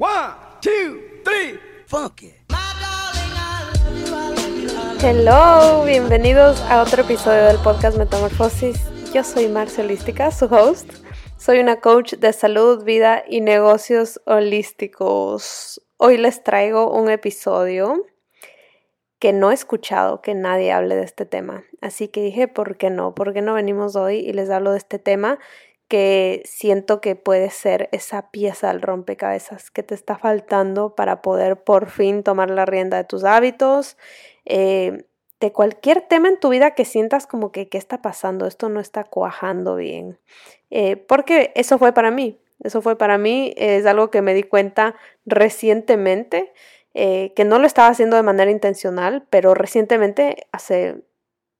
One, two, three, funky. Hello, bienvenidos a otro episodio del podcast Metamorfosis. Yo soy Marcia Holística, su host. Soy una coach de salud, vida y negocios holísticos. Hoy les traigo un episodio que no he escuchado que nadie hable de este tema. Así que dije, ¿por qué no? ¿Por qué no venimos hoy y les hablo de este tema que siento que puede ser esa pieza al rompecabezas que te está faltando para poder por fin tomar la rienda de tus hábitos, eh, de cualquier tema en tu vida que sientas como que, ¿qué está pasando? Esto no está cuajando bien. Eh, porque eso fue para mí, eso fue para mí, es algo que me di cuenta recientemente, eh, que no lo estaba haciendo de manera intencional, pero recientemente, hace,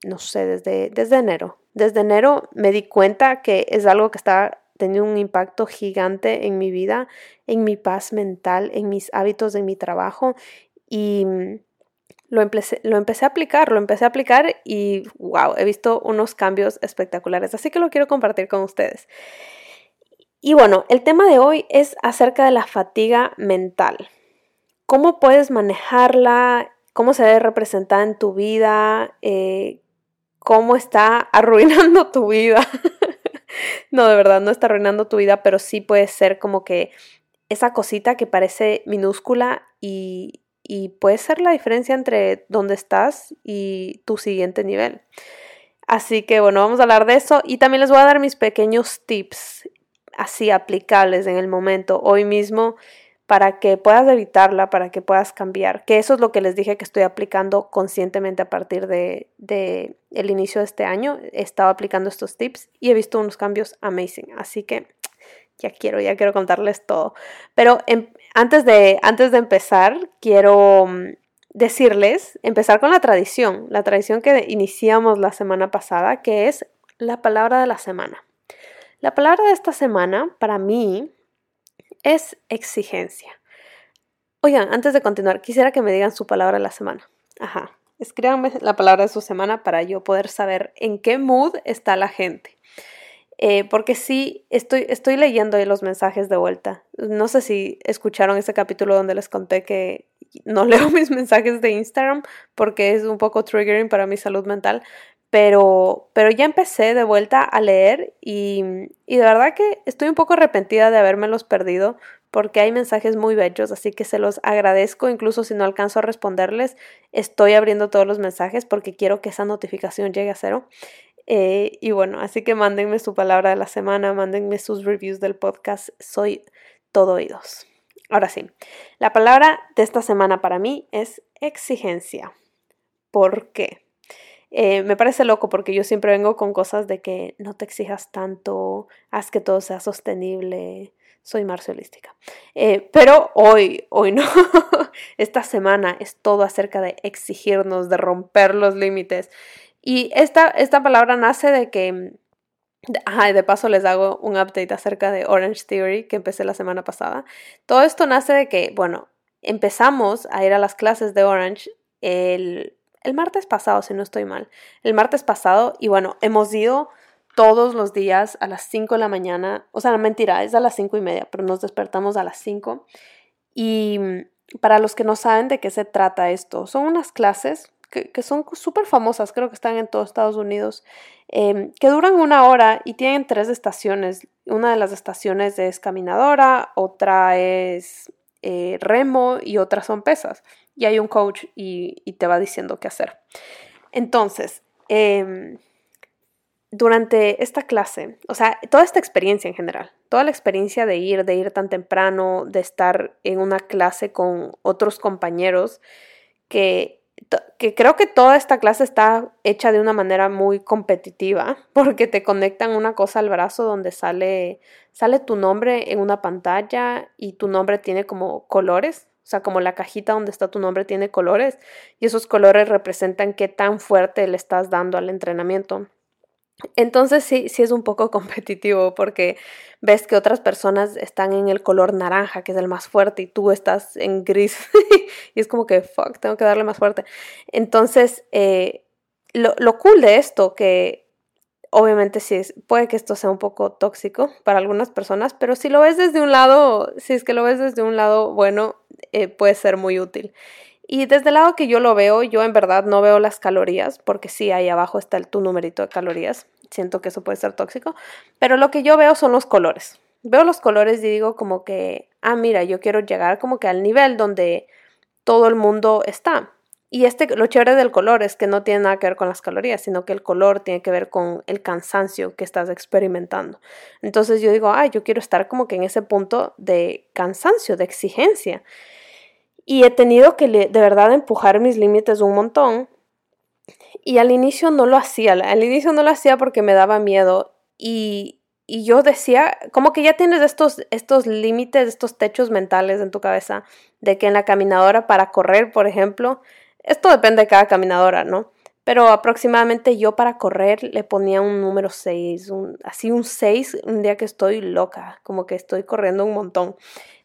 no sé, desde, desde enero, desde enero me di cuenta que es algo que está teniendo un impacto gigante en mi vida, en mi paz mental, en mis hábitos, en mi trabajo y mm, lo empecé, lo empecé a aplicar, lo empecé a aplicar y wow, he visto unos cambios espectaculares, así que lo quiero compartir con ustedes. Y bueno, el tema de hoy es acerca de la fatiga mental. ¿Cómo puedes manejarla? ¿Cómo se debe representar en tu vida? Eh, cómo está arruinando tu vida. no, de verdad, no está arruinando tu vida, pero sí puede ser como que esa cosita que parece minúscula y, puede ser la diferencia entre dónde estás y tu siguiente nivel. Así que bueno, vamos a hablar de eso y también les voy a dar mis pequeños tips así aplicables en el momento, hoy mismo, para que puedas evitarla, para que puedas cambiar. Que eso es lo que les dije que estoy aplicando conscientemente a partir de, el inicio de este año. He estado aplicando estos tips y he visto unos cambios amazing. Así que ya quiero, ya quiero contarles todo. Pero em, antes, de, antes de empezar, quiero mm, decirles, empezar con la tradición, la tradición que iniciamos la semana pasada, que es la palabra de la semana. La palabra de esta semana, para mí, es exigencia. Oigan, antes de continuar, quisiera que me digan su palabra de la semana. Ajá. Escríbanme la palabra de su semana para yo poder saber en qué mood está la gente. Eh, porque sí, estoy, estoy leyendo los mensajes de vuelta. No sé si escucharon ese capítulo donde les conté que no leo mis mensajes de Instagram porque es un poco triggering para mi salud mental, pero, pero ya empecé de vuelta a leer y, y de verdad que estoy un poco arrepentida de habérmelos perdido porque hay mensajes muy bellos, así que se los agradezco, incluso si no alcanzo a responderles, estoy abriendo todos los mensajes porque quiero que esa notificación llegue a cero. Eh, y bueno, así que mándenme su palabra de la semana, mándenme sus reviews del podcast, soy todo oídos. Ahora sí, la palabra de esta semana para mí es exigencia. ¿Por qué? Eh, me parece loco porque yo siempre vengo con cosas de que no te exijas tanto, haz que todo sea sostenible. Soy marcialística. Eh, pero hoy, hoy no. Esta semana es todo acerca de exigirnos, de romper los límites. Y esta, esta palabra nace de que Ajá, de paso les hago un update acerca de Orange Theory que empecé la semana pasada. Todo esto nace de que, bueno, empezamos a ir a las clases de Orange el el martes pasado, si no estoy mal, el martes pasado, y bueno, hemos ido todos los días a las 5 de la mañana, o sea, la mentira, es a las 5 y media, pero nos despertamos a las 5. Y mm, para los que no saben de qué se trata esto, son unas clases que, son súper famosas, creo que están en todos Estados Unidos, em, que duran una hora y tienen tres estaciones. Una de las estaciones es caminadora, otra es eh, remo y otras son pesas y hay un coach y, te va diciendo qué hacer. Entonces, em, durante esta clase, o sea, toda esta experiencia en general, toda la experiencia de ir, de ir tan temprano, de estar en una clase con otros compañeros, que, que creo que toda esta clase está hecha de una manera muy competitiva, porque te conectan una cosa al brazo donde sale, sale tu nombre en una pantalla y tu nombre tiene como colores o sea, como la cajita donde está tu nombre tiene colores y esos colores representan qué tan fuerte le estás dando al entrenamiento. Entonces sí, sí es un poco competitivo porque ves que otras personas están en el color naranja, que es el más fuerte, y tú estás en gris. y es como que, fuck, tengo que darle más fuerte. Entonces, eh, lo, cool de esto, que obviamente sí, puede que esto sea un poco tóxico para algunas personas, pero si lo ves desde un lado, si es que lo ves desde un lado bueno, eh, puede ser muy útil. Y desde el lado que yo lo veo, yo en verdad no veo las calorías, porque sí, ahí abajo está el, tu numerito de calorías. Siento que eso puede ser tóxico, pero lo que yo veo son los colores. Veo los colores y digo como que, ah, mira, yo quiero llegar como que al nivel donde todo el mundo está. Y este, lo chévere del color es que no tiene nada que ver con las calorías, sino que el color tiene que ver con el cansancio que estás experimentando. Entonces yo digo, ah, yo quiero estar como que en ese punto de cansancio, de exigencia. Y he tenido que de verdad empujar mis límites un montón. Y al inicio no lo hacía, al inicio no lo hacía porque me daba miedo. Y, y yo decía, como que ya tienes estos, estos límites, estos techos mentales en tu cabeza, de que en la caminadora para correr, por ejemplo, esto depende de cada caminadora, ¿no? Pero aproximadamente yo para correr le ponía un número 6, así un 6, un día que estoy loca, como que estoy corriendo un montón.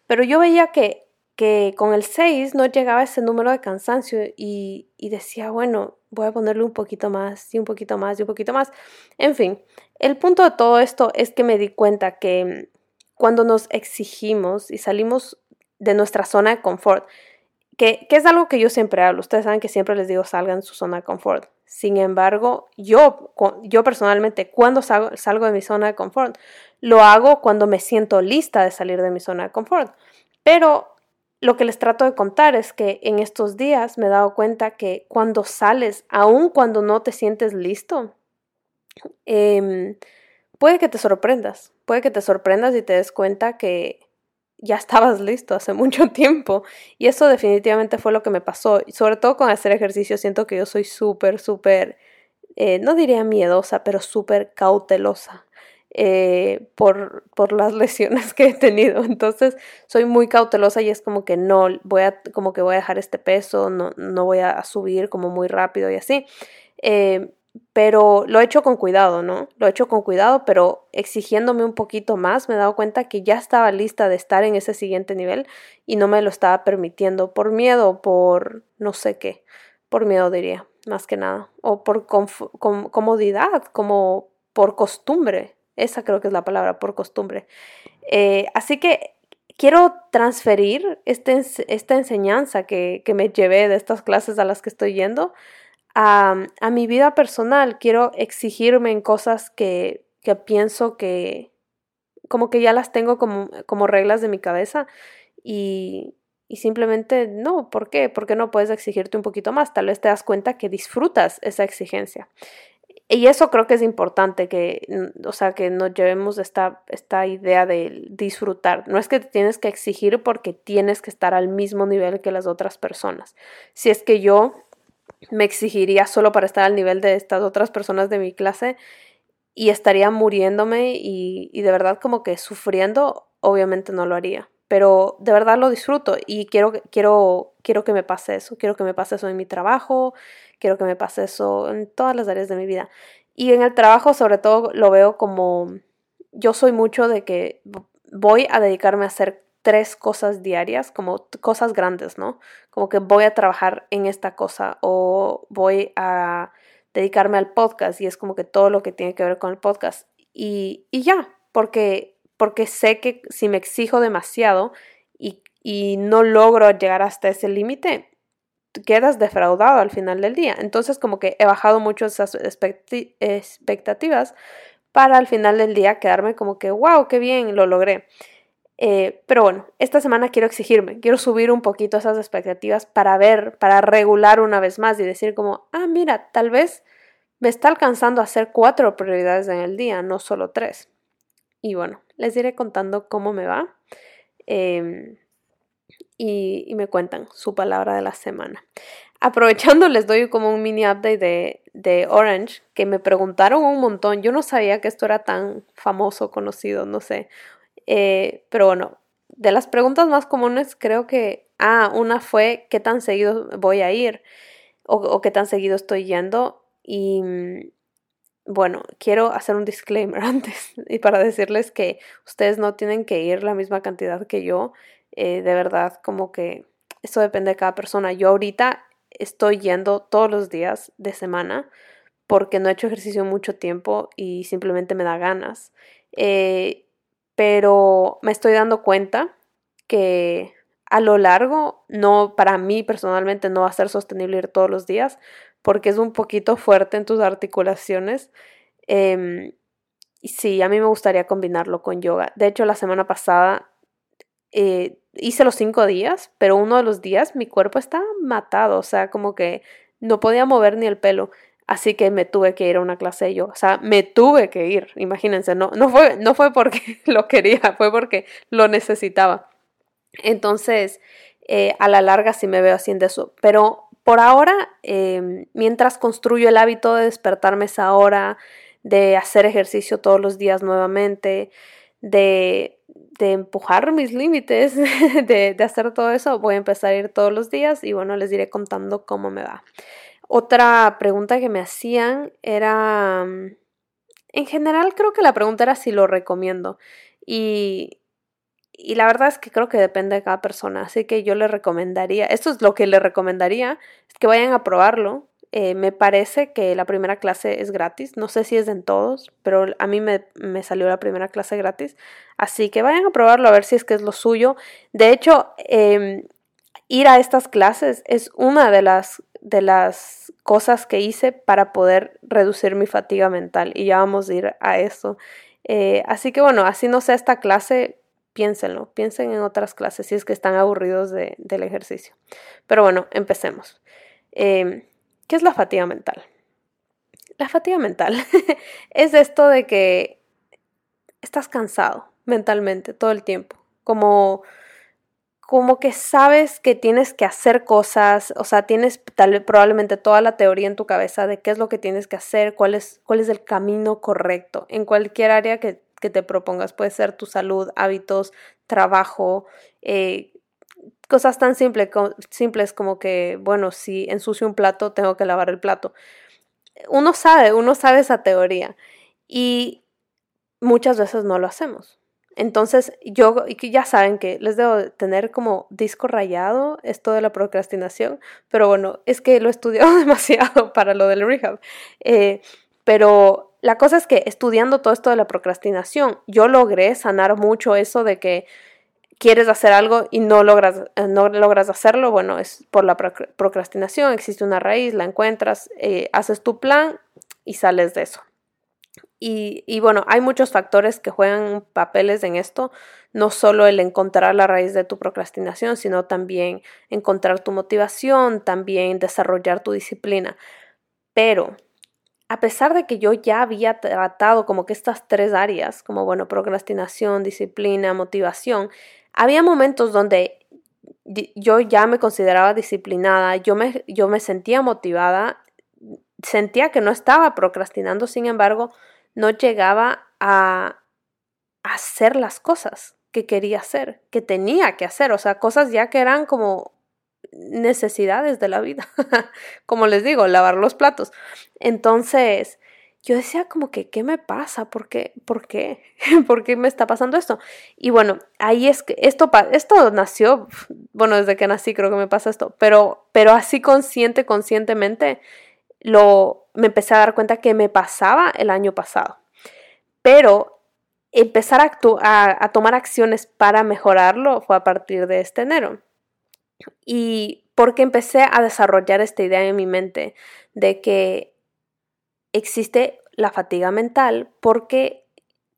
Pero yo veía que que con el 6 no llegaba ese número de cansancio y, decía, bueno, voy a ponerle un poquito más y un poquito más y un poquito más. En fin, el punto de todo esto es que me di cuenta que cuando nos exigimos y salimos de nuestra zona de confort, que, que es algo que yo siempre hablo, ustedes saben que siempre les digo salgan de su zona de confort. Sin embargo, yo, yo personalmente, cuando salgo, salgo de mi zona de confort, lo hago cuando me siento lista de salir de mi zona de confort. Pero lo que les trato de contar es que en estos días me he dado cuenta que cuando sales, aun cuando no te sientes listo, em, puede que te sorprendas, puede que te sorprendas y te des cuenta que ya estabas listo hace mucho tiempo. Y eso definitivamente fue lo que me pasó. Y sobre todo con hacer ejercicio, siento que yo soy súper, súper, eh, no diría miedosa, pero súper cautelosa. Eh, por, por, las lesiones que he tenido. Entonces soy muy cautelosa y es como que no voy a, como que voy a dejar este peso, no, no voy a subir como muy rápido y así. Eh, pero lo he hecho con cuidado, ¿no? Lo he hecho con cuidado, pero exigiéndome un poquito más, me he dado cuenta que ya estaba lista de estar en ese siguiente nivel y no me lo estaba permitiendo por miedo, por no sé qué, por miedo diría, más que nada, o por comodidad, como por costumbre, esa creo que es la palabra, por costumbre. Eh, así que quiero transferir este, esta enseñanza que, me llevé de estas clases a las que estoy yendo a, mi vida personal. Quiero exigirme en cosas que, que, pienso que como que ya las tengo como, como reglas de mi cabeza y, y simplemente no, ¿por qué? Porque no puedes exigirte un poquito más. Tal vez te das cuenta que disfrutas esa exigencia. Y eso creo que es importante, que, o sea, que nos llevemos esta, esta idea de disfrutar. No es que te tienes que exigir porque tienes que estar al mismo nivel que las otras personas. Si es que yo me exigiría solo para estar al nivel de estas otras personas de mi clase y estaría muriéndome y, y de verdad como que sufriendo, obviamente no lo haría pero de verdad lo disfruto y quiero, quiero, quiero que me pase eso, quiero que me pase eso en mi trabajo, quiero que me pase eso en todas las áreas de mi vida. Y en el trabajo sobre todo lo veo como, yo soy mucho de que voy a dedicarme a hacer tres cosas diarias, como cosas grandes, ¿no? Como que voy a trabajar en esta cosa o voy a dedicarme al podcast y es como que todo lo que tiene que ver con el podcast. Y, y ya, porque porque sé que si me exijo demasiado y, no logro llegar hasta ese límite, quedas defraudado al final del día. Entonces como que he bajado mucho esas expectativas para al final del día quedarme como que, wow, qué bien, lo logré. Eh, pero bueno, esta semana quiero exigirme, quiero subir un poquito esas expectativas para ver, para regular una vez más y decir como, ah, mira, tal vez me está alcanzando a hacer cuatro prioridades en el día, no solo tres. Y bueno, les iré contando cómo me va. Em, y, me cuentan su palabra de la semana. Aprovechando, les doy como un mini update de, de, Orange, que me preguntaron un montón. Yo no sabía que esto era tan famoso, conocido, no sé. Eh, pero bueno, de las preguntas más comunes creo que, ah, una fue qué tan seguido voy a ir o, o qué tan seguido estoy yendo. Y, bueno, quiero hacer un disclaimer antes y para decirles que ustedes no tienen que ir la misma cantidad que yo. Eh, de verdad, como que esto depende de cada persona. Yo ahorita estoy yendo todos los días de semana porque no he hecho ejercicio mucho tiempo y simplemente me da ganas. Eh, pero me estoy dando cuenta que a lo largo, no, para mí personalmente no va a ser sostenible ir todos los días porque es un poquito fuerte en tus articulaciones. Y sí, a mí me gustaría combinarlo con yoga. De hecho, la semana pasada eh, hice los cinco días, pero uno de los días mi cuerpo estaba matado, o sea, como que no podía mover ni el pelo. Así que me tuve que ir a una clase de yoga. O sea, me tuve que ir, imagínense, no, no, fue, no fue porque lo quería, fue porque lo necesitaba. Entonces, eh, a la larga sí me veo haciendo eso. Pero por ahora, em, mientras construyo el hábito de despertarme esa hora, de hacer ejercicio todos los días nuevamente, de, de empujar mis límites, de, de hacer todo eso, voy a empezar a ir todos los días y bueno, les iré contando cómo me va. Otra pregunta que me hacían era, mm, en general creo que la pregunta era si lo recomiendo y, y la verdad es que creo que depende de cada persona, así que yo le recomendaría, esto es lo que le recomendaría, es que vayan a probarlo. Eh, me parece que la primera clase es gratis, no sé si es en todos, pero a mí me, me, salió la primera clase gratis, así que vayan a probarlo a ver si es que es lo suyo. De hecho, eh, ir a estas clases es una de las de las cosas que hice para poder reducir mi fatiga mental y ya vamos a ir a eso. Eh, así que bueno, así no sea esta clase, piénsenlo, piensen en otras clases si es que están aburridos de, del ejercicio. Pero bueno, empecemos. Em, ¿Qué es la fatiga mental? La fatiga mental es esto de que estás cansado mentalmente todo el tiempo, como como que sabes que tienes que hacer cosas, o sea, tienes tal, probablemente toda la teoría en tu cabeza de qué es lo que tienes que hacer, cuál es, cuál es el camino correcto en cualquier área que, que te propongas. Puede ser tu salud, hábitos, trabajo, eh, cosas tan simple, simples como que, bueno, si ensucio un plato, tengo que lavar el plato. Uno sabe, uno sabe esa teoría y muchas veces no lo hacemos. Entonces, yo, y ya saben que les debo tener como disco rayado esto de la procrastinación, pero bueno, es que lo he estudiado demasiado para lo del rehab. Eh, pero la cosa es que estudiando todo esto de la procrastinación, yo logré sanar mucho eso de que quieres hacer algo y no logras, eh, no logras hacerlo. Bueno, es por la procrastinación, existe una raíz, la encuentras, eh, haces tu plan y sales de eso. Y, bueno, hay muchos factores que juegan papeles en esto, no solo el encontrar la raíz de tu procrastinación, sino también encontrar tu motivación, también desarrollar tu disciplina. Pero a pesar de que yo ya había tratado como que estas tres áreas, como bueno, procrastinación, disciplina, motivación, había momentos donde yo ya me consideraba disciplinada, yo me, yo me sentía motivada, sentía que no estaba procrastinando, sin embargo, no llegaba a hacer las cosas que quería hacer, que tenía que hacer, o sea, cosas ya que eran como necesidades de la vida, como les digo, lavar los platos. Entonces, yo decía como que, ¿qué me pasa? ¿Por qué? ¿Por qué? ¿Por qué me está pasando esto? Y bueno, ahí es que esto, esto nació, bueno, desde que nací creo que me pasa esto, pero, pero así consciente, conscientemente, lo, me empecé a dar cuenta que me pasaba el año pasado. Pero empezar a, a, tomar acciones para mejorarlo fue a partir de este enero. Y porque empecé a desarrollar esta idea en mi mente de que existe la fatiga mental porque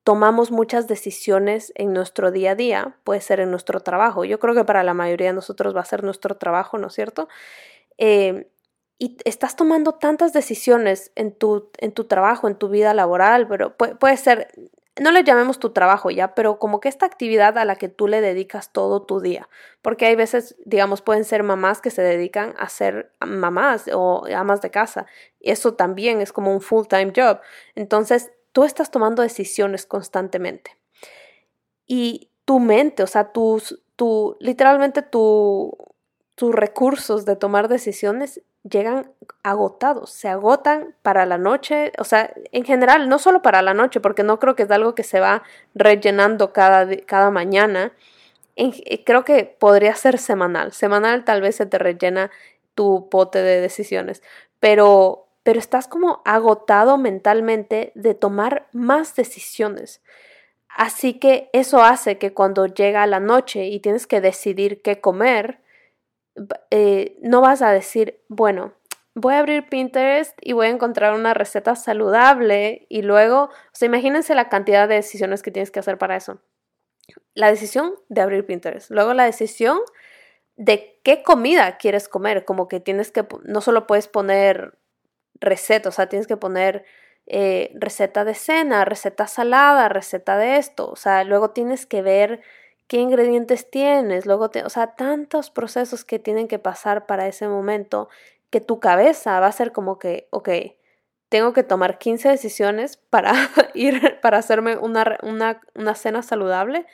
tomamos muchas decisiones en nuestro día a día, puede ser en nuestro trabajo. Yo creo que para la mayoría de nosotros va a ser nuestro trabajo, ¿no es cierto? Eh, y estás tomando tantas decisiones en tu, en tu trabajo, en tu vida laboral, pero puede, puede, ser, no le llamemos tu trabajo ya, pero como que esta actividad a la que tú le dedicas todo tu día, porque hay veces, digamos, pueden ser mamás que se dedican a ser mamás o amas de casa, y eso también es como un full-time job, entonces tú estás tomando decisiones constantemente. Y tu mente, o sea, tus, tu, literalmente tu, tus recursos de tomar decisiones llegan agotados, se agotan para la noche, o sea, en general, no solo para la noche, porque no creo que es algo que se va rellenando cada, cada mañana, eh, creo que podría ser semanal, semanal tal vez se te rellena tu pote de decisiones, pero, pero estás como agotado mentalmente de tomar más decisiones. Así que eso hace que cuando llega la noche y tienes que decidir qué comer, eh, no vas a decir, bueno, voy a abrir Pinterest y voy a encontrar una receta saludable y luego, o sea, imagínense la cantidad de decisiones que tienes que hacer para eso. La decisión de abrir Pinterest, luego la decisión de qué comida quieres comer, como que tienes que, no solo puedes poner receta, o sea, tienes que poner eh, receta de cena, receta salada, receta de esto, o sea, luego tienes que ver qué ingredientes tienes, luego, te, o sea, tantos procesos que tienen que pasar para ese momento que tu cabeza va a ser como que, ok, tengo que tomar 15 decisiones para ir, para hacerme una, una, una cena saludable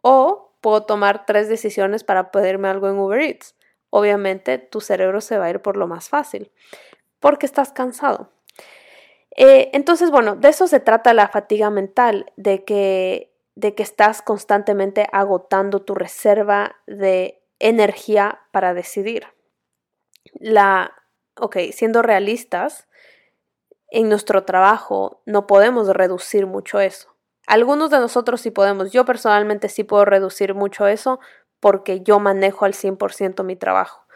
o puedo tomar tres decisiones para pedirme algo en Uber Eats. Obviamente tu cerebro se va a ir por lo más fácil porque estás cansado. Eh, entonces, bueno, de eso se trata la fatiga mental, de que, de que estás constantemente agotando tu reserva de energía para decidir la, ok, siendo realistas, en nuestro trabajo no podemos reducir mucho eso. Algunos de nosotros sí podemos. Yo personalmente sí puedo reducir mucho eso porque yo manejo al 100% mi trabajo.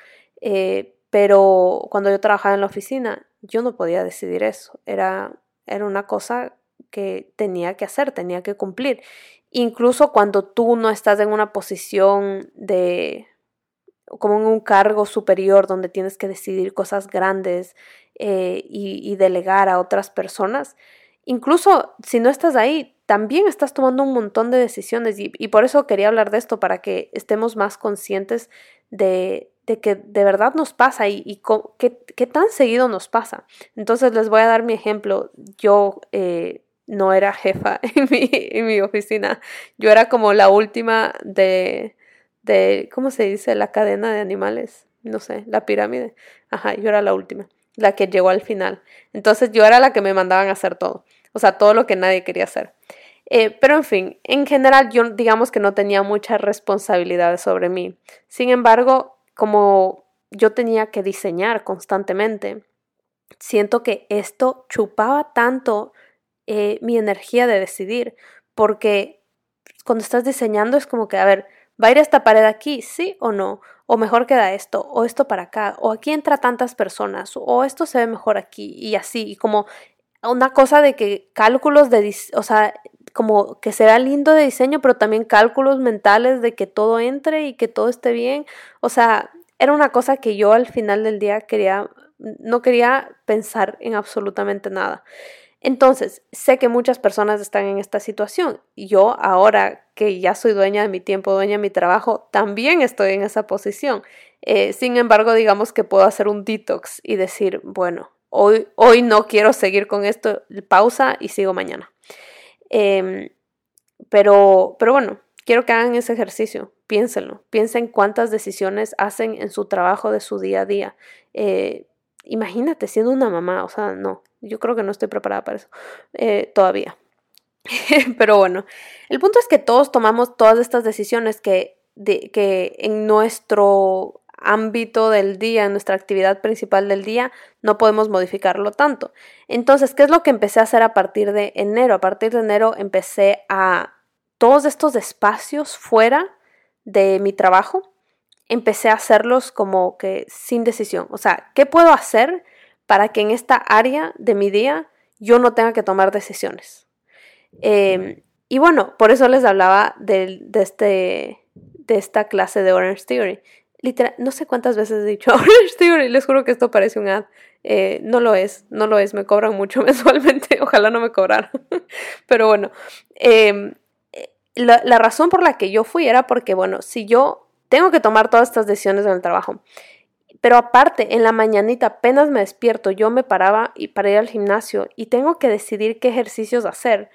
Eh, pero cuando yo trabajaba en la oficina, yo no podía decidir eso. Era, era una cosa que tenía que hacer, tenía que cumplir. Incluso cuando tú no estás en una posición de, como en un cargo superior donde tienes que decidir cosas grandes eh, y, delegar a otras personas, incluso si no estás ahí, también estás tomando un montón de decisiones y, por eso quería hablar de esto, para que estemos más conscientes de, que de verdad nos pasa y, qué, tan seguido nos pasa. Entonces les voy a dar mi ejemplo. Yo eh, no era jefa en mi, oficina, yo era como la última de de, ¿cómo se dice? La cadena de animales, no sé, la pirámide. Ajá, yo era la última, la que llegó al final. Entonces yo era la que me mandaban a hacer todo, o sea, todo lo que nadie quería hacer. Eh, pero en fin, en general yo digamos que no tenía muchas responsabilidades sobre mí. Sin embargo, como yo tenía que diseñar constantemente, siento que esto chupaba tanto eh, mi energía de decidir, porque cuando estás diseñando es como que, a ver, ¿Va a ir esta pared aquí? ¿Sí o no? O mejor queda esto, o esto para acá, o aquí entra tantas personas, o esto se ve mejor aquí, y así, y como una cosa de que cálculos de, o sea, como que se vea lindo de diseño, pero también cálculos mentales de que todo entre y que todo esté bien. O sea, era una cosa que yo al final del día quería, no quería pensar en absolutamente nada. Entonces, sé que muchas personas están en esta situación. Yo ahora que ya soy dueña de mi tiempo, dueña de mi trabajo, también estoy en esa posición. Eh, sin embargo, digamos que puedo hacer un detox y decir, bueno, hoy, hoy no quiero seguir con esto, pausa y sigo mañana. Em, pero, pero bueno, quiero que hagan ese ejercicio, piénsenlo, piensen cuántas decisiones hacen en su trabajo de su día a día. Eh, imagínate siendo una mamá, o sea, no, yo creo que no estoy preparada para eso eh, todavía. Pero bueno, el punto es que todos tomamos todas estas decisiones que, de, que en nuestro ámbito del día, en nuestra actividad principal del día, no podemos modificarlo tanto. Entonces, ¿qué es lo que empecé a hacer a partir de enero? A partir de enero empecé a todos estos espacios fuera de mi trabajo, empecé a hacerlos como que sin decisión. O sea, ¿qué puedo hacer para que en esta área de mi día yo no tenga que tomar decisiones. Em, y bueno, por eso les hablaba de, este, de esta clase de Orange Theory. Literal, no sé cuántas veces he dicho Orange Theory, les juro que esto parece un ad. Eh, no lo es, no lo es, me cobran mucho mensualmente, ojalá no me cobraran. Pero bueno, em, eh, la, la razón por la que yo fui era porque, bueno, si yo tengo que tomar todas estas decisiones en el trabajo pero aparte, en la mañanita apenas me despierto, yo me paraba y para ir al gimnasio y tengo que decidir qué ejercicios hacer.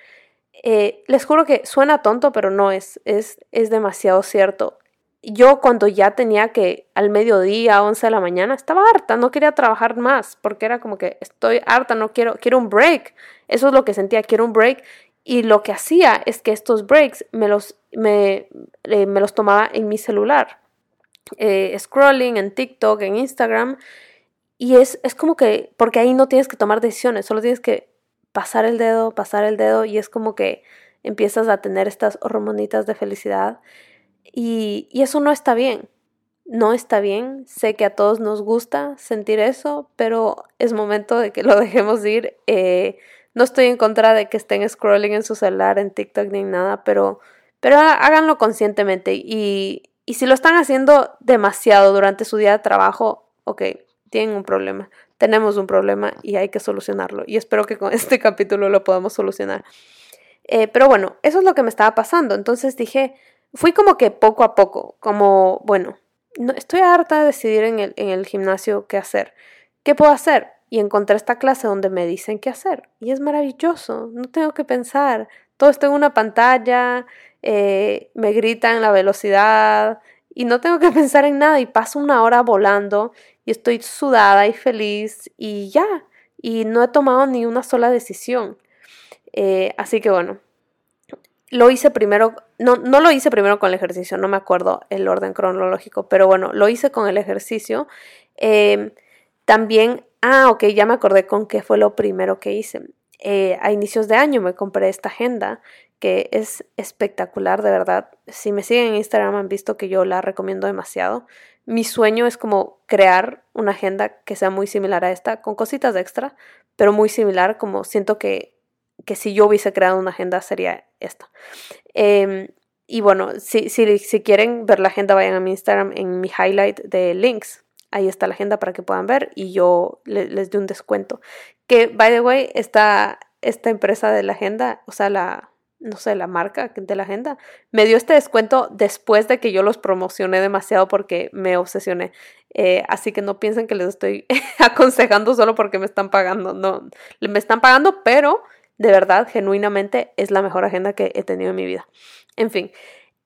Eh, les juro que suena tonto, pero no es, es, es demasiado cierto. Yo cuando ya tenía que al mediodía, 11 de la mañana, estaba harta, no quería trabajar más, porque era como que estoy harta, no quiero, quiero un break. Eso es lo que sentía, quiero un break. Y lo que hacía es que estos breaks me los, me, eh, me los tomaba en mi celular. Eh, scrolling en TikTok, en Instagram. y es, es como que, porque ahí no tienes que tomar decisiones, solo tienes que pasar el dedo, pasar el dedo y es como que empiezas a tener estas hormonitas de felicidad y, y eso no está bien. No está bien, sé que a todos nos gusta sentir eso, pero es momento de que lo dejemos ir. Eh, no estoy en contra de que estén scrolling en su celular, en TikTok ni en nada, pero, pero háganlo conscientemente. Y, y si lo están haciendo demasiado durante su día de trabajo, ok, tienen un problema. Tenemos un problema y hay que solucionarlo. Y espero que con este capítulo lo podamos solucionar. Eh, pero bueno, eso es lo que me estaba pasando. Entonces dije, fui como que poco a poco, como, bueno, no, estoy harta de decidir en el, en el gimnasio qué hacer. ¿Qué puedo hacer? Y encontré esta clase donde me dicen qué hacer. Y es maravilloso, no tengo que pensar. Todo está en una pantalla, eh, me gritan la velocidad y no tengo que pensar en nada y paso una hora volando y estoy sudada y feliz y ya. Y no he tomado ni una sola decisión. Eh, así que bueno, lo hice primero, no, no lo hice primero con el ejercicio, no me acuerdo el orden cronológico, pero bueno, lo hice con el ejercicio. Em, también, ah, ok, ya me acordé con qué fue lo primero que hice. Eh, a inicios de año me compré esta agenda que es espectacular, de verdad. Si me siguen en Instagram han visto que yo la recomiendo demasiado. Mi sueño es como crear una agenda que sea muy similar a esta, con cositas extra, pero muy similar, como siento que, que si yo hubiese creado una agenda sería esta. Em, y bueno, si, si, si, quieren ver la agenda, vayan a mi Instagram en mi highlight de links. Ahí está la agenda para que puedan ver y yo les, doy un descuento. Que, by the way, esta, esta empresa de la agenda, o sea, la, no sé, la marca de la agenda, me dio este descuento después de que yo los promocioné demasiado porque me obsesioné. Eh, así que no piensen que les estoy aconsejando solo porque me están pagando. No, me están pagando, pero de verdad, genuinamente, es la mejor agenda que he tenido en mi vida. En fin,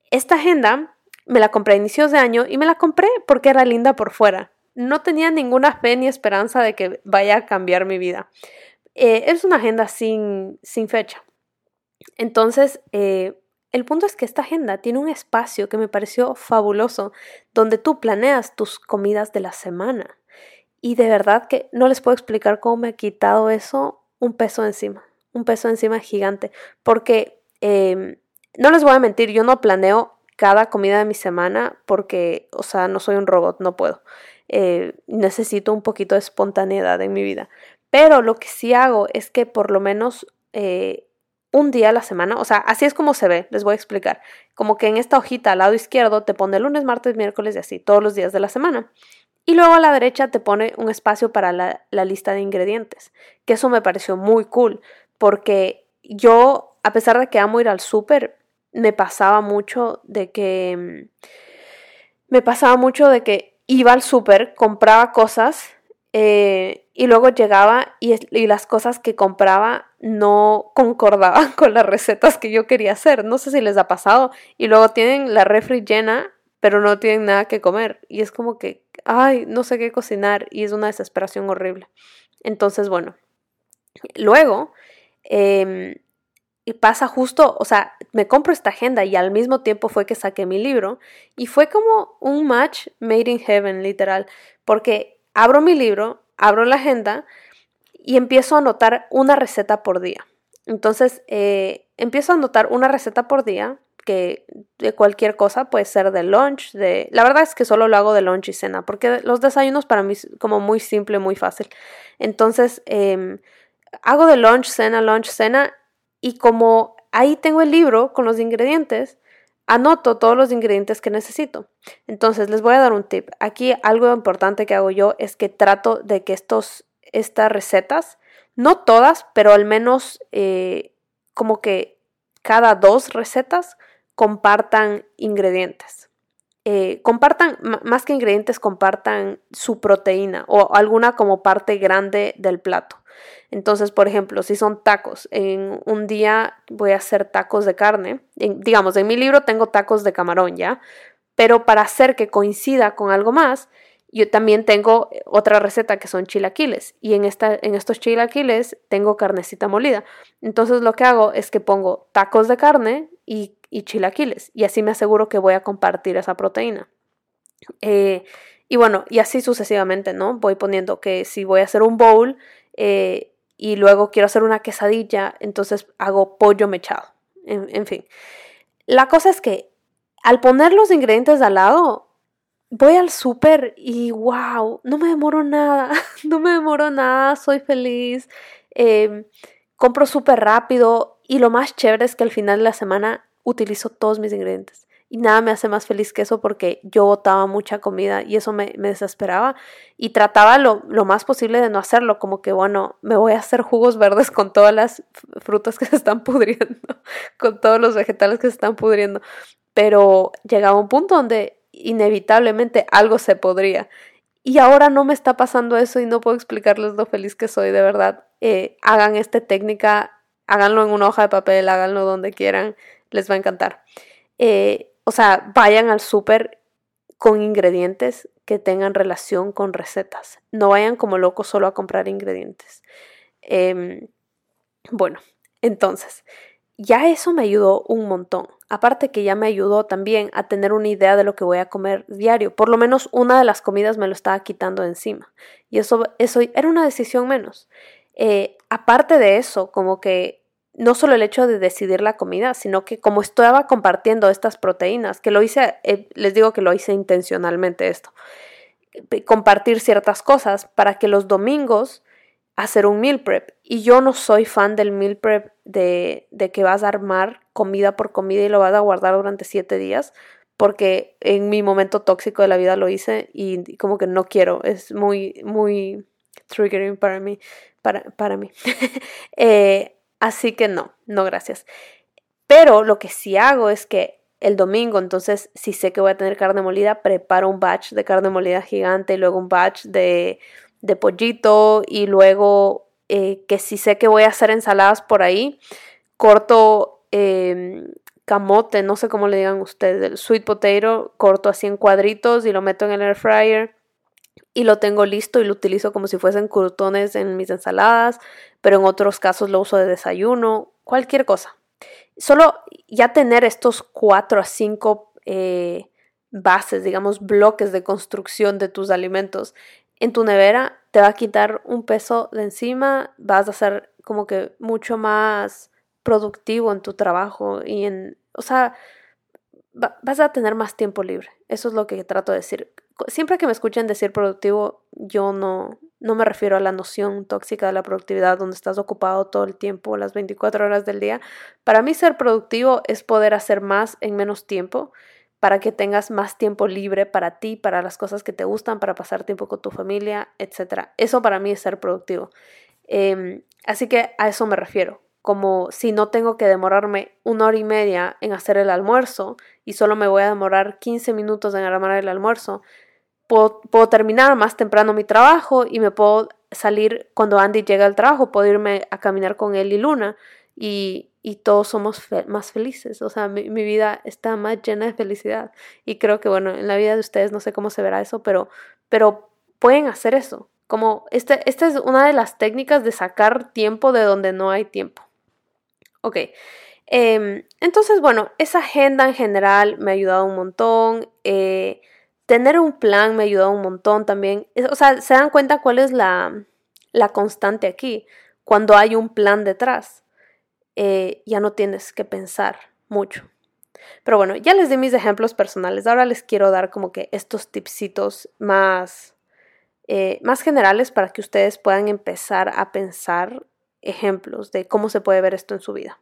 esta agenda me la compré a inicios de año y me la compré porque era linda por fuera. No tenía ninguna fe ni esperanza de que vaya a cambiar mi vida. Eh, es una agenda sin, sin fecha entonces, eh, el punto es que esta agenda tiene un espacio que me pareció fabuloso, donde tú planeas tus comidas de la semana. Y de verdad que no les puedo explicar cómo me ha quitado eso un peso encima, un peso encima gigante, porque em, no les voy a mentir, yo no planeo cada comida de mi semana porque, o sea, no soy un robot, no puedo. Eh, necesito un poquito de espontaneidad en mi vida. Pero lo que sí hago es que por lo menos eh, un día a la semana, o sea, así es como se ve, les voy a explicar. Como que en esta hojita al lado izquierdo te pone lunes, martes, miércoles y así, todos los días de la semana. Y luego a la derecha te pone un espacio para la, lista de ingredientes, que eso me pareció muy cool, porque yo, a pesar de que amo ir al súper, me pasaba mucho de que... Mm, me pasaba mucho de que iba al súper, compraba cosas eh, y luego llegaba y, y, las cosas que compraba no concordaban con las recetas que yo quería hacer. No sé si les ha pasado. Y luego tienen la refri llena, pero no tienen nada que comer. Y es como que, ay, no sé qué cocinar. Y es una desesperación horrible. Entonces, bueno. Luego, eh, y pasa justo, o sea, me compro esta agenda y al mismo tiempo fue que saqué mi libro. Y fue como un match made in heaven, literal. Porque abro mi libro, abro la agenda y empiezo a anotar una receta por día. Entonces, eh, empiezo a anotar una receta por día, que de cualquier cosa, puede ser de lunch, de... La verdad es que solo lo hago de lunch y cena, porque los desayunos para mí es como muy simple, muy fácil. Entonces, em, hago de lunch, cena, lunch, cena, y como ahí tengo el libro con los ingredientes, anoto todos los ingredientes que necesito. Entonces, les voy a dar un tip. Aquí algo importante que hago yo es que trato de que estos, estas recetas, no todas, pero al menos eh, como que cada dos recetas compartan ingredientes. Eh, compartan, más que ingredientes, compartan su proteína o alguna como parte grande del plato. Entonces, por ejemplo, si son tacos, en un día voy a hacer tacos de carne. digamos, en mi libro tengo tacos de camarón, ¿ya? Pero para hacer que coincida con algo más, yo también tengo otra receta que son chilaquiles. Y en, esta, en estos chilaquiles tengo carnecita molida. Entonces lo que hago es que pongo tacos de carne y, y chilaquiles. Y así me aseguro que voy a compartir esa proteína. Eh, Y bueno, y así sucesivamente, ¿no? Voy poniendo que si voy a hacer un bowl eh, y luego quiero hacer una quesadilla, entonces hago pollo mechado. En, fin. La cosa es que al poner los ingredientes al lado, voy al súper y wow, no me demoro nada, no me demoro nada, soy feliz, em, compro súper rápido y lo más chévere es que al final de la semana utilizo todos mis ingredientes. Y nada me hace más feliz que eso porque yo botaba mucha comida y eso me, desesperaba. Y trataba lo, lo, más posible de no hacerlo, como que, bueno, me voy a hacer jugos verdes con todas las frutas que se están pudriendo, con todos los vegetales que se están pudriendo. Pero llegaba un punto donde inevitablemente algo se podría. Y ahora no me está pasando eso y no puedo explicarles lo feliz que soy, de verdad. Eh, hagan esta técnica, háganlo en una hoja de papel, háganlo donde quieran, les va a encantar. Eh, o sea, vayan al súper con ingredientes que tengan relación con recetas. No vayan como locos solo a comprar ingredientes. Em, bueno, entonces, ya eso me ayudó un montón. Aparte que ya me ayudó también a tener una idea de lo que voy a comer diario. Por lo menos una de las comidas me lo estaba quitando encima. Y eso, eso era una decisión menos. Eh, aparte de eso, como que no solo el hecho de decidir la comida, sino que como estaba compartiendo estas proteínas, que lo hice, eh, les digo que lo hice intencionalmente esto, compartir ciertas cosas para que los domingos hacer un meal prep. Y yo no soy fan del meal prep de, de que vas a armar comida por comida y lo vas a guardar durante siete días, porque en mi momento tóxico de la vida lo hice y como que no quiero, es muy, muy triggering para mí, para, para mí. eh, Así que no, no gracias. Pero lo que sí hago es que el domingo, entonces, si sé que voy a tener carne molida, preparo un batch de carne molida gigante y luego un batch de, de pollito y luego eh, que si sé que voy a hacer ensaladas por ahí, corto em, camote, no sé cómo le digan ustedes, el sweet potato, corto así en cuadritos y lo meto en el air fryer y lo tengo listo y lo utilizo como si fuesen crutones en mis ensaladas, pero en otros casos lo uso de desayuno, cualquier cosa. Solo ya tener estos cuatro a cinco eh, bases, digamos, bloques de construcción de tus alimentos en tu nevera te va a quitar un peso de encima, vas a ser como que mucho más productivo en tu trabajo y en, o sea, vas a tener más tiempo libre. Eso es lo que trato de decir siempre que me escuchen decir productivo, yo no, no me refiero a la noción tóxica de la productividad donde estás ocupado todo el tiempo, las 24 horas del día. Para mí ser productivo es poder hacer más en menos tiempo para que tengas más tiempo libre para ti, para las cosas que te gustan, para pasar tiempo con tu familia, etc. Eso para mí es ser productivo. Em, así que a eso me refiero como si no tengo que demorarme una hora y media en hacer el almuerzo y solo me voy a demorar 15 minutos en armar el almuerzo, puedo, terminar más temprano mi trabajo y me puedo salir cuando Andy llega al trabajo, puedo irme a caminar con él y Luna y, y todos somos más felices. O sea, mi, mi, vida está más llena de felicidad. Y creo que, bueno, en la vida de ustedes no sé cómo se verá eso, pero, pero pueden hacer eso. Como este, esta es una de las técnicas de sacar tiempo de donde no hay tiempo. Ok. Em, entonces, bueno, esa agenda en general me ha ayudado un montón. Eh, tener un plan me ayudado un montón también. O sea, se dan cuenta cuál es la, la constante aquí. Cuando hay un plan detrás, eh, ya no tienes que pensar mucho. Pero bueno, ya les di mis ejemplos personales. Ahora les quiero dar como que estos tipsitos más, eh, más generales para que ustedes puedan empezar a pensar ejemplos de cómo se puede ver esto en su vida.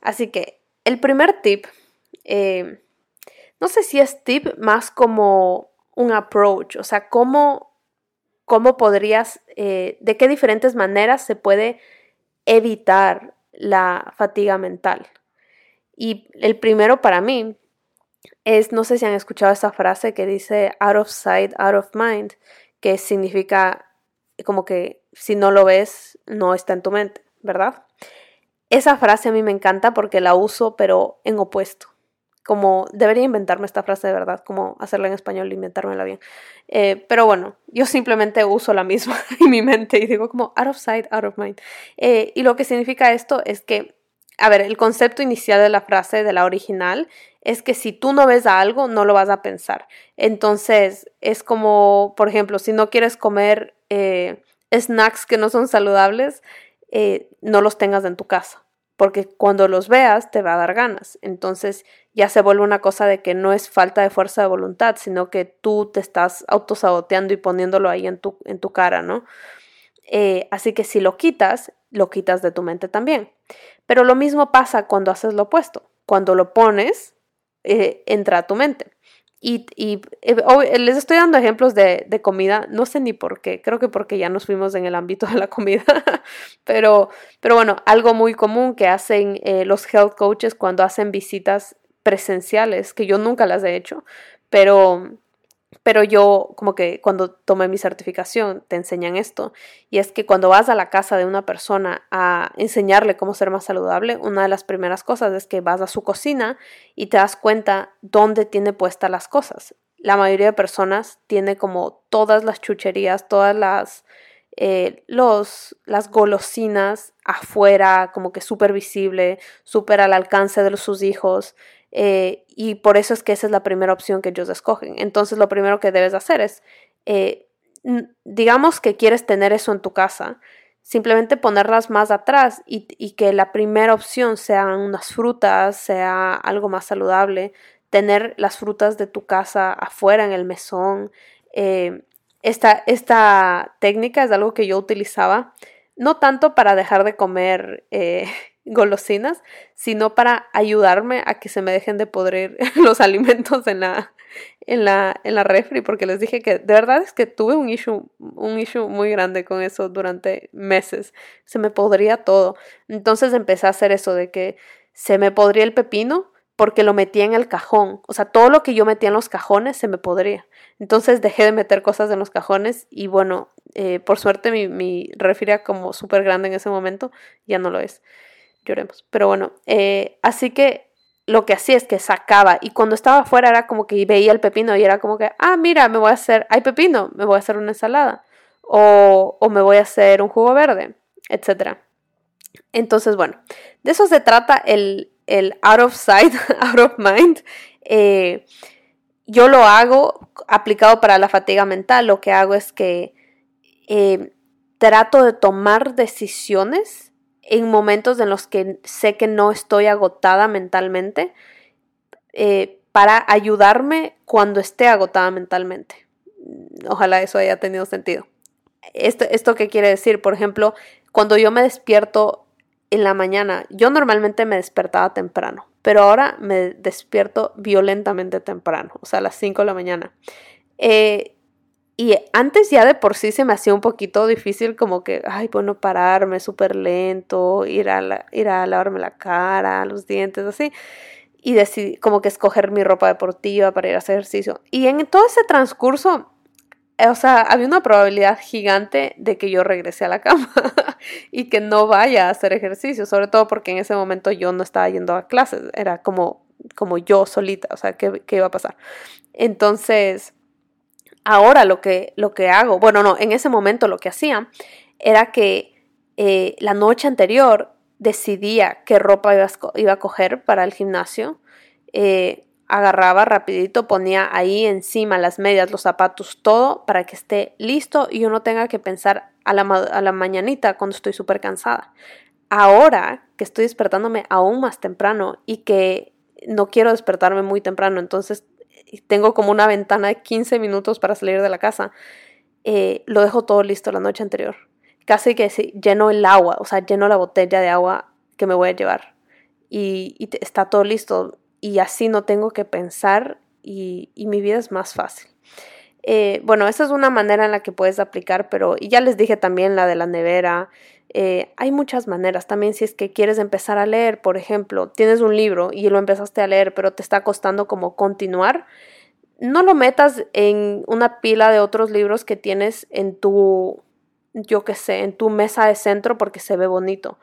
Así que el primer tip eh, no sé si es tip más como un approach, o sea, cómo, cómo podrías, eh, de qué diferentes maneras se puede evitar la fatiga mental. Y el primero para mí es, no sé si han escuchado esa frase que dice out of sight, out of mind, que significa como que si no lo ves, no está en tu mente, ¿verdad? Esa frase a mí me encanta porque la uso, pero en opuesto como debería inventarme esta frase de verdad, como hacerla en español inventármela bien. Eh, pero bueno, yo simplemente uso la misma en mi mente y digo como out of sight, out of mind. Eh, y lo que significa esto es que a ver, el concepto inicial de la frase de la original es que si tú no ves a algo, no lo vas a pensar. Entonces, es como, por ejemplo, si no quieres comer eh, snacks que no son saludables, eh, no los tengas en tu casa, porque cuando los veas te va a dar ganas. Entonces, ya se vuelve una cosa de que no es falta de fuerza de voluntad, sino que tú te estás autosaboteando y poniéndolo ahí en tu, en tu cara, ¿no? Eh, así que si lo quitas, lo quitas de tu mente también. Pero lo mismo pasa cuando haces lo opuesto. Cuando lo pones, eh, entra a tu mente. Y, eh, les estoy dando ejemplos de, comida, no sé ni por qué, creo que porque ya nos fuimos en el ámbito de la comida, pero, pero bueno, algo muy común que hacen los health coaches cuando hacen visitas presenciales, que yo nunca las he hecho, pero pero yo como que cuando tomé mi certificación te enseñan esto y es que cuando vas a la casa de una persona a enseñarle cómo ser más saludable, una de las primeras cosas es que vas a su cocina y te das cuenta dónde tiene puestas las cosas. La mayoría de personas tiene como todas las chucherías, todas las eh, los, las golosinas afuera, como que súper visible, súper al alcance de sus hijos. Eh, y por eso es que esa es la primera opción que ellos escogen. Entonces lo primero que debes hacer es, eh, digamos que quieres tener eso en tu casa, simplemente ponerlas más atrás y, que la primera opción sean unas frutas, sea algo más saludable, tener las frutas de tu casa afuera en el mesón. Eh, esta, esta técnica es algo que yo utilizaba, no tanto para dejar de comer golosinas, sino para ayudarme a que se me dejen de podrir los alimentos en la, en la, en la refri, porque les dije que de verdad es que tuve un issue, un issue muy grande con eso durante meses. Se me podría todo. Entonces empecé a hacer eso de que se me podría el pepino porque lo metía en el cajón. O sea, todo lo que yo metía en los cajones se me podría. Entonces dejé de meter cosas en los cajones y bueno, eh, por suerte mi, mi refri era como súper grande en ese momento, ya no lo es lloremos. Pero bueno, eh, así que lo que hacía es que sacaba y cuando estaba afuera era como que veía el pepino y era como que, ah, mira, me voy a hacer, hay pepino, me voy a hacer una ensalada o, me voy a hacer un jugo verde, etc. Entonces, bueno, de eso se trata el, el out of sight, out of mind. Eh, yo lo hago aplicado para la fatiga mental. Lo que hago es que eh, trato de tomar decisiones en momentos en los que sé que no estoy agotada mentalmente eh, para ayudarme cuando esté agotada mentalmente. Ojalá eso haya tenido sentido. Esto, ¿Esto qué quiere decir? Por ejemplo, cuando yo me despierto en la mañana, yo normalmente me despertaba temprano, pero ahora me despierto violentamente temprano, o sea, a las 5 de la mañana. Eh, y antes ya de por sí se me hacía un poquito difícil como que, ay, bueno, pararme súper lento, ir a, ir a lavarme la cara, los dientes, así. Y decidí como que escoger mi ropa deportiva para ir a hacer ejercicio. Y en todo ese transcurso, o sea, había una probabilidad gigante de que yo regrese a la cama y que no vaya a hacer ejercicio, sobre todo porque en ese momento yo no estaba yendo a clases, era como, como yo solita, o sea, ¿qué, qué iba a pasar? Entonces Ahora lo que, lo que hago, bueno, no, en ese momento lo que hacía era que eh, la noche anterior decidía qué ropa iba a, iba a coger para el gimnasio. Eh, agarraba rapidito, ponía ahí encima las medias, los zapatos, todo para que esté listo y yo no tenga que pensar a la, a la mañanita cuando estoy súper cansada. Ahora que estoy despertándome aún más temprano y que no quiero despertarme muy temprano, entonces tengo como una ventana de 15 minutos para salir de la casa, eh, lo dejo todo listo la noche anterior. Casi que lleno el agua, o sea, lleno la botella de agua que me voy a llevar. Y, está todo listo. Y así no tengo que pensar y, mi vida es más fácil. Eh, bueno, esa es una manera en la que puedes aplicar, pero y ya les dije también la de la nevera, eh, hay muchas maneras también si es que quieres empezar a leer, por ejemplo, tienes un libro y lo empezaste a leer, pero te está costando como continuar, no lo metas en una pila de otros libros que tienes en tu, yo qué sé, en tu mesa de centro porque se ve bonito.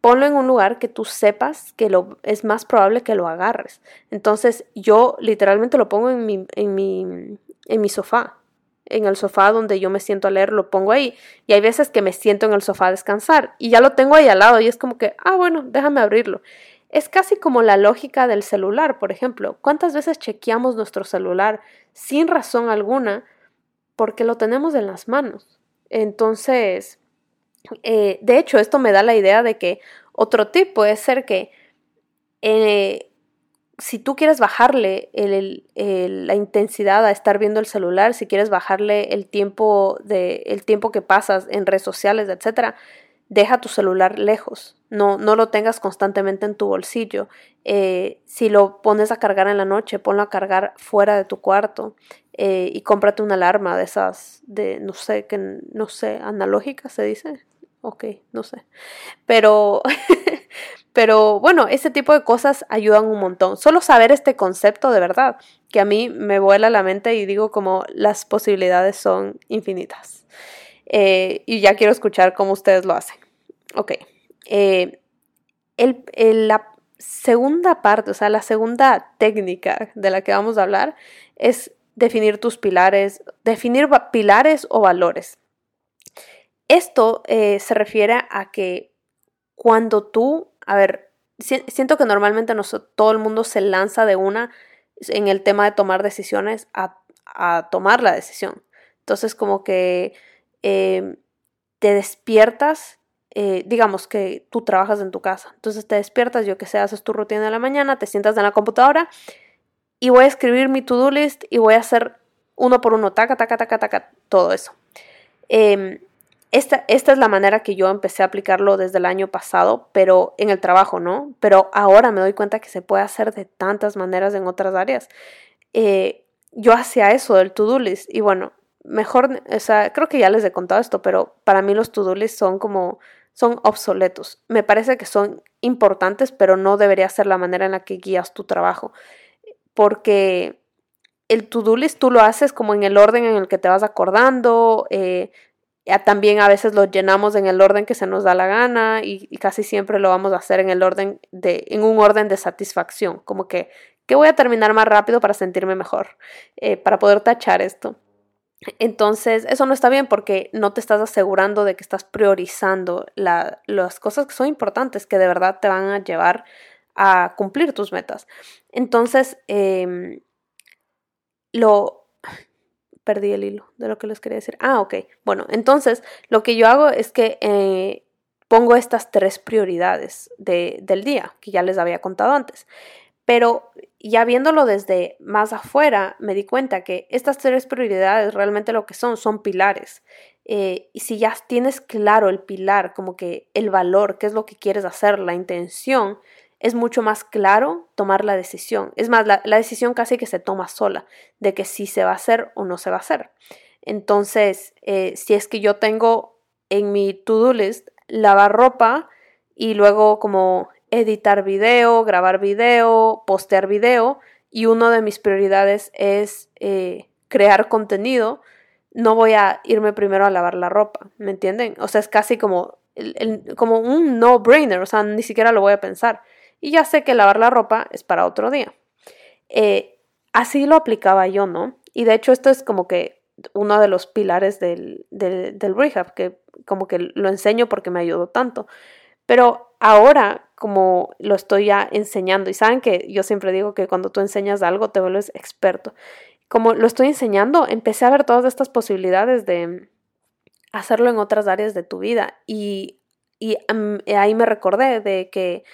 Ponlo en un lugar que tú sepas que lo, es más probable que lo agarres. Entonces yo literalmente lo pongo en mi, en mi, en mi sofá en el sofá donde yo me siento a leer, lo pongo ahí. Y hay veces que me siento en el sofá a descansar y ya lo tengo ahí al lado y es como que, ah, bueno, déjame abrirlo. Es casi como la lógica del celular, por ejemplo. ¿Cuántas veces chequeamos nuestro celular sin razón alguna porque lo tenemos en las manos? Entonces, eh, de hecho, esto me da la idea de que otro tip puede ser que eh, si tú quieres bajarle la intensidad a estar viendo el celular, si quieres bajarle el tiempo, de, tiempo que pasas en redes sociales, etc., deja tu celular lejos. No, no lo tengas constantemente en tu bolsillo. Eh, si lo pones a cargar en la noche, ponlo a cargar fuera de tu cuarto eh, y cómprate una alarma de esas, de no sé, que no sé, analógica se dice. Ok, no sé. Pero Pero bueno, ese tipo de cosas ayudan un montón. Solo saber este concepto de verdad, que a mí me vuela la mente y digo como las posibilidades son infinitas. Eh, y ya quiero escuchar cómo ustedes lo hacen. Ok. Eh, la segunda parte, o sea, la segunda técnica de la que vamos a hablar es definir tus pilares, definir pilares o valores. Esto eh, se refiere a que cuando tú a ver, siento que normalmente todo el mundo se lanza de una en el tema de tomar decisiones a, tomar la decisión. Entonces, como que em, te despiertas, eh, digamos que tú trabajas en tu casa, entonces te despiertas, yo que sé, haces tu rutina de la mañana, te sientas en la computadora y voy a escribir mi to-do list y voy a hacer uno por uno, taca, taca, taca, taca, todo eso. Em, esta, esta, es la manera que yo empecé a aplicarlo desde el año pasado, pero en el trabajo, ¿no? Pero ahora me doy cuenta que se puede hacer de tantas maneras en otras áreas. Eh, yo hacía eso del to-do list y bueno, mejor, o sea, creo que ya les he contado esto, pero para mí los to-do list son como, son obsoletos. Me parece que son importantes, pero no debería ser la manera en la que guías tu trabajo. Porque el to-do list tú lo haces como en el orden en el que te vas acordando, eh, también a veces lo llenamos en el orden que se nos da la gana y, casi siempre lo vamos a hacer en el orden de, en un orden de satisfacción, como que, voy a terminar más rápido para sentirme mejor, eh, para poder tachar esto. Entonces, eso no está bien porque no te estás asegurando de que estás priorizando las cosas que son importantes, que de verdad te van a llevar a cumplir tus metas. Entonces, em, lo, perdí el hilo de lo que les quería decir. Ah, ok. Bueno, entonces lo que yo hago es que eh, pongo estas tres prioridades del día, que ya les había contado antes. Pero ya viéndolo desde más afuera, me di cuenta que estas tres prioridades realmente lo que son son pilares. Eh, y si ya tienes claro el pilar, como que el valor, qué es lo que quieres hacer, la intención, es mucho más claro tomar la decisión. Es más, la, decisión casi que se toma sola de que si se va a hacer o no se va a hacer. Entonces, eh, si es que yo tengo en mi to-do list lavar ropa y luego como editar video, grabar video, postear video y una de mis prioridades es eh, crear contenido, no voy a irme primero a lavar la ropa, ¿me entienden? O sea, es casi como, como un no-brainer, o sea, ni siquiera lo voy a pensar y ya sé que lavar la ropa es para otro día. Eh, así lo aplicaba yo, ¿no? Y de hecho esto es como que uno de los pilares del, del, del rehab, que como que lo enseño porque me ayudó tanto. Pero ahora, como lo estoy ya enseñando, y saben que yo siempre digo que cuando tú enseñas algo te vuelves experto. Como lo estoy enseñando, empecé a ver todas estas posibilidades de hacerlo en otras áreas de tu vida. Y, y ahí me recordé de que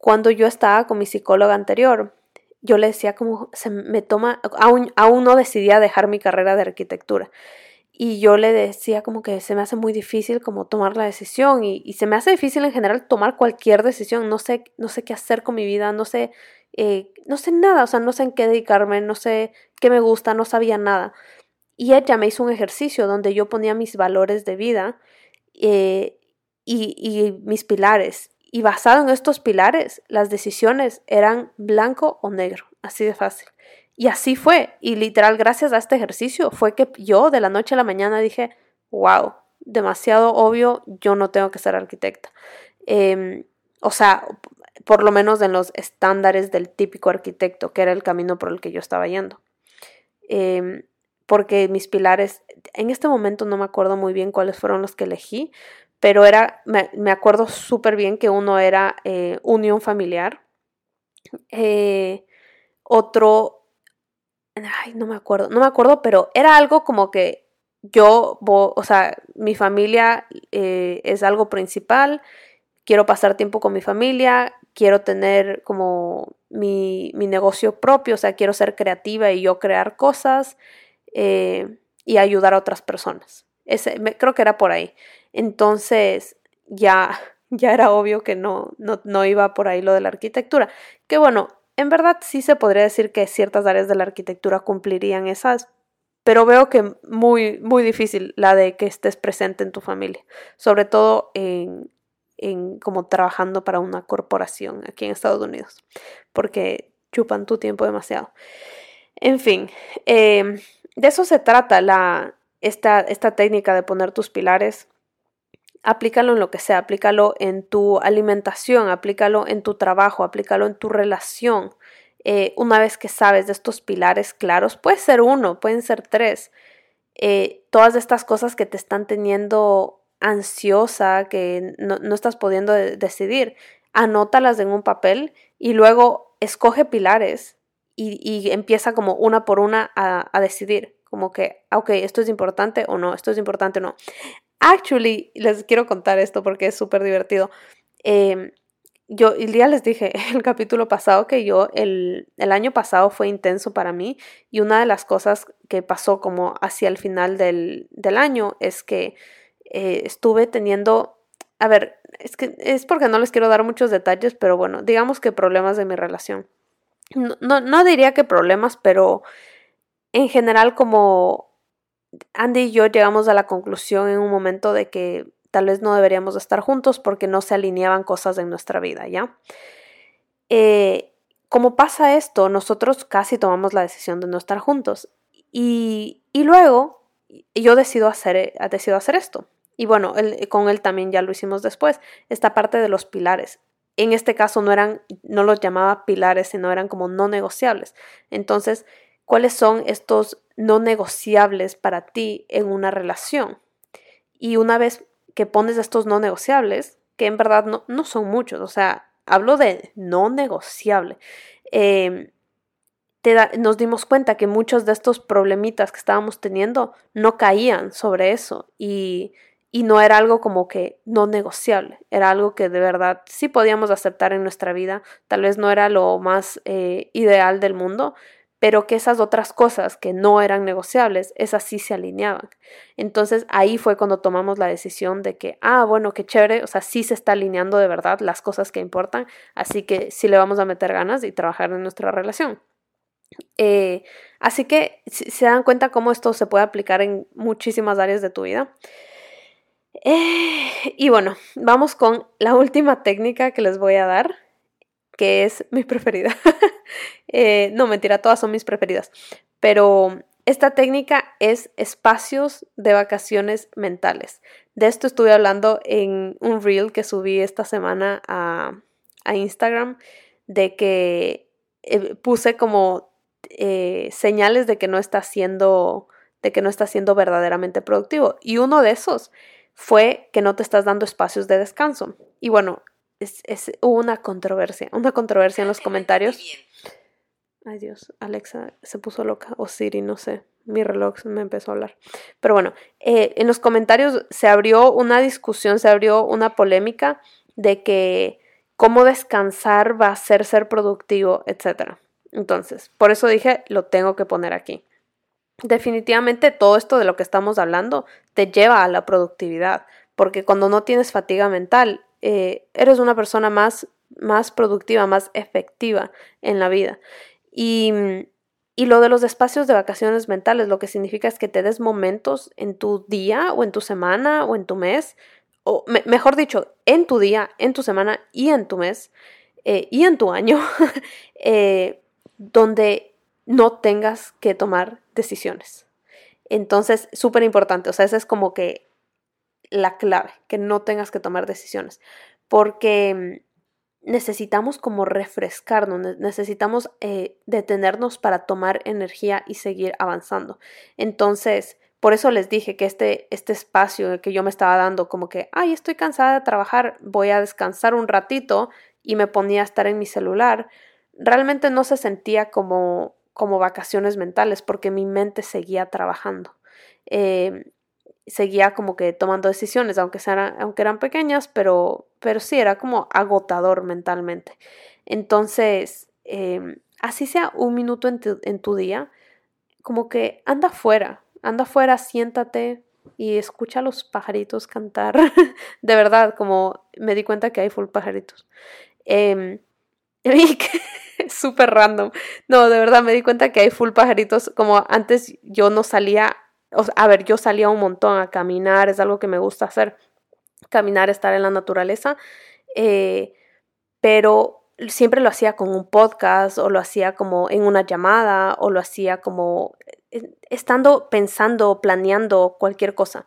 cuando yo estaba con mi psicóloga anterior, yo le decía como se me toma, aún, aún no decidía dejar mi carrera de arquitectura. Y yo le decía como que se me hace muy difícil como tomar la decisión y, se me hace difícil en general tomar cualquier decisión. No sé, no sé qué hacer con mi vida, no sé, eh, no sé nada, o sea, no sé en qué dedicarme, no sé qué me gusta, no sabía nada. Y ella me hizo un ejercicio donde yo ponía mis valores de vida eh, y, y mis pilares y basado en estos pilares, las decisiones eran blanco o negro, así de fácil. Y así fue. Y literal, gracias a este ejercicio, fue que yo de la noche a la mañana dije, wow, demasiado obvio, yo no tengo que ser arquitecta. Em, o sea, por lo menos en los estándares del típico arquitecto, que era el camino por el que yo estaba yendo. Em, porque mis pilares en este momento no me acuerdo muy bien cuáles fueron los que elegí, pero era, me, acuerdo súper bien que uno era eh, unión familiar, eh, otro, ay, no me acuerdo, no me acuerdo, pero era algo como que yo, o sea, mi familia eh, es algo principal, quiero pasar tiempo con mi familia, quiero tener como mi, negocio propio, o sea, quiero ser creativa y yo crear cosas eh, y ayudar a otras personas. Ese, creo que era por ahí. Entonces, ya, ya era obvio que no, no, no iba por ahí lo de la arquitectura. Que bueno, en verdad sí se podría decir que ciertas áreas de la arquitectura cumplirían esas, pero veo que muy, muy difícil la de que estés presente en tu familia, sobre todo en, en como trabajando para una corporación aquí en Estados Unidos, porque chupan tu tiempo demasiado. En fin, em, de eso se trata la, esta, esta técnica de poner tus pilares. Aplícalo en lo que sea, aplícalo en tu alimentación, aplícalo en tu trabajo, aplícalo en tu relación, eh, una vez que sabes de estos pilares claros, puede ser uno, pueden ser tres, eh, todas estas cosas que te están teniendo ansiosa, que no, estás pudiendo decidir, anótalas en un papel y luego escoge pilares y, empieza como una por una a, decidir, como que, ah, ok, esto es importante o no, esto es importante o no. Actually, les quiero contar esto porque es súper divertido. Em, yo ya les dije el capítulo pasado que yo el, el, año pasado fue intenso para mí y una de las cosas que pasó como hacia el final del, del año es que eh, estuve teniendo, a ver, es que es porque no les quiero dar muchos detalles, pero bueno, digamos que problemas de mi relación. No, no diría que problemas, pero en general como Andy y yo llegamos a la conclusión en un momento de que tal vez no deberíamos estar juntos porque no se alineaban cosas en nuestra vida, ¿ya? Eh, como pasa esto, nosotros casi tomamos la decisión de no estar juntos y, y luego yo decido hacer, decido hacer esto. Y bueno, con él también ya lo hicimos después, esta parte de los pilares. En este caso no eran, no los llamaba pilares, sino eran como no negociables. Entonces, ¿cuáles son estos no negociables para ti en una relación? Y una vez que pones estos no negociables, que en verdad no, no son muchos, o sea, hablo de no negociable. Em, te nos dimos cuenta que muchos de estos problemitas que estábamos teniendo no caían sobre eso y, y no era algo como que no negociable, era algo que de verdad sí podíamos aceptar en nuestra vida, tal vez no era lo más eh, ideal del mundo, pero que esas otras cosas que no eran negociables, esas sí se alineaban. Entonces ahí fue cuando tomamos la decisión de que, ah, bueno, qué chévere, o sea, sí se está alineando de verdad las cosas que importan, así que sí le vamos a meter ganas y trabajar en nuestra relación. Eh, así que se dan cuenta cómo esto se puede aplicar en muchísimas áreas de tu vida. Eh, y bueno, vamos con la última técnica que les voy a dar que es mi preferida. Eh, no, mentira, todas son mis preferidas. Pero esta técnica es espacios de vacaciones mentales. De esto estuve hablando en un reel que subí esta semana a, Instagram, de que eh, puse como eh, señales de que no está siendo de que no está siendo verdaderamente productivo. Y uno de esos fue que no te estás dando espacios de descanso. Y bueno, es, hubo una controversia, una controversia en los comentarios. Ay Dios, Alexa se puso loca, o Siri, no sé, mi reloj me empezó a hablar. Pero bueno, eh, en los comentarios se abrió una discusión, se abrió una polémica de que cómo descansar va a ser ser productivo, etc. Entonces, por eso dije, lo tengo que poner aquí. Definitivamente todo esto de lo que estamos hablando te lleva a la productividad, porque cuando no tienes fatiga mental, eh, eres una persona más, más productiva, más efectiva en la vida. Y, y lo de los espacios de vacaciones mentales, lo que significa es que te des momentos en tu día o en tu semana o en tu mes, o mejor dicho, en tu día, en tu semana y en tu mes eh, y en tu año, eh, donde no tengas que tomar decisiones. Entonces, súper importante, o sea, esa es como que la clave, que no tengas que tomar decisiones, porque mm, necesitamos como refrescarnos, necesitamos eh, detenernos para tomar energía y seguir avanzando. Entonces, por eso les dije que este, este espacio que yo me estaba dando, como que, ay, estoy cansada de trabajar, voy a descansar un ratito y me ponía a estar en mi celular, realmente no se sentía como, como vacaciones mentales porque mi mente seguía trabajando. Eh, seguía como que tomando decisiones, aunque, sean, aunque eran pequeñas, pero, pero sí, era como agotador mentalmente. Entonces, em, así sea un minuto en tu, en tu día, como que anda afuera, anda afuera, siéntate y escucha a los pajaritos cantar. de verdad, como me di cuenta que hay full pajaritos. Eh, súper random. No, de verdad me di cuenta que hay full pajaritos. Como antes yo no salía, a ver, yo salía un montón a caminar, es algo que me gusta hacer. Caminar, estar en la naturaleza. Eh, pero siempre lo hacía con un podcast o lo hacía como en una llamada o lo hacía como eh, estando pensando, planeando cualquier cosa.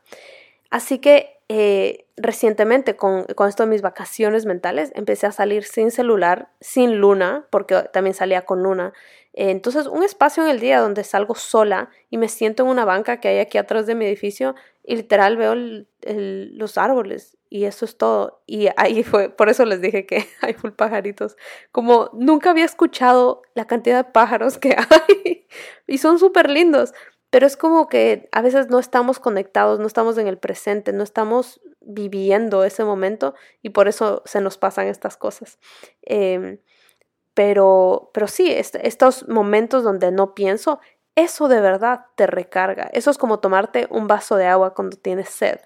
Así que eh, recientemente con, con, esto de mis vacaciones mentales empecé a salir sin celular, sin luna, porque también salía con luna. Eh, entonces, un espacio en el día donde salgo sola y me siento en una banca que hay aquí atrás de mi edificio y literal veo los árboles y eso es todo. Y ahí fue, por eso les dije que hay full pajaritos. Como nunca había escuchado la cantidad de pájaros que hay y son súper lindos pero es como que a veces no estamos conectados, no estamos en el presente, no estamos viviendo ese momento y por eso se nos pasan estas cosas. Em, pero, pero sí, estos momentos donde no pienso, eso de verdad te recarga. Eso es como tomarte un vaso de agua cuando tienes sed.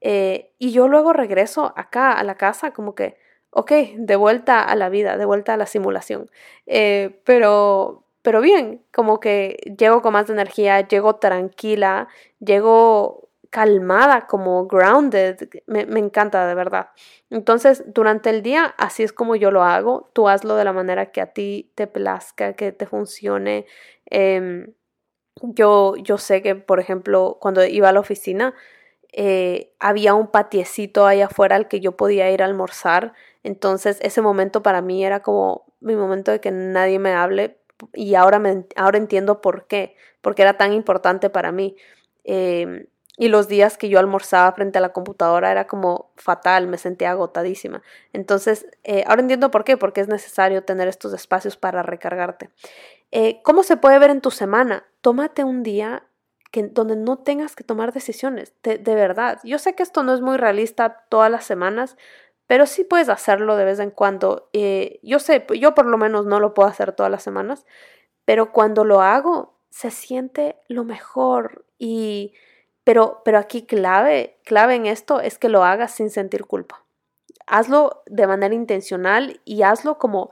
Eh, y yo luego regreso acá a la casa como que, ok, de vuelta a la vida, de vuelta a la simulación. Eh, pero, pero bien, como que llego con más energía, llego tranquila, llego calmada, como grounded, me, encanta de verdad. Entonces, durante el día, así es como yo lo hago, tú hazlo de la manera que a ti te plazca, que te funcione. Em, yo, yo sé que, por ejemplo, cuando iba a la oficina, eh, había un patiecito ahí afuera al que yo podía ir a almorzar. Entonces, ese momento para mí era como mi momento de que nadie me hable y ahora, me, ahora entiendo por qué, porque era tan importante para mí. Em, y los días que yo almorzaba frente a la computadora era como fatal, me sentía agotadísima. Entonces, eh, ahora entiendo por qué, porque es necesario tener estos espacios para recargarte. Eh, ¿Cómo se puede ver en tu semana? Tómate un día que, donde no tengas que tomar decisiones, de, verdad. Yo sé que esto no es muy realista todas las semanas, pero sí puedes hacerlo de vez en cuando. Eh, yo sé, yo por lo menos no lo puedo hacer todas las semanas, pero cuando lo hago se siente lo mejor y pero pero aquí clave, clave en esto es que lo hagas sin sentir culpa. Hazlo de manera intencional y hazlo como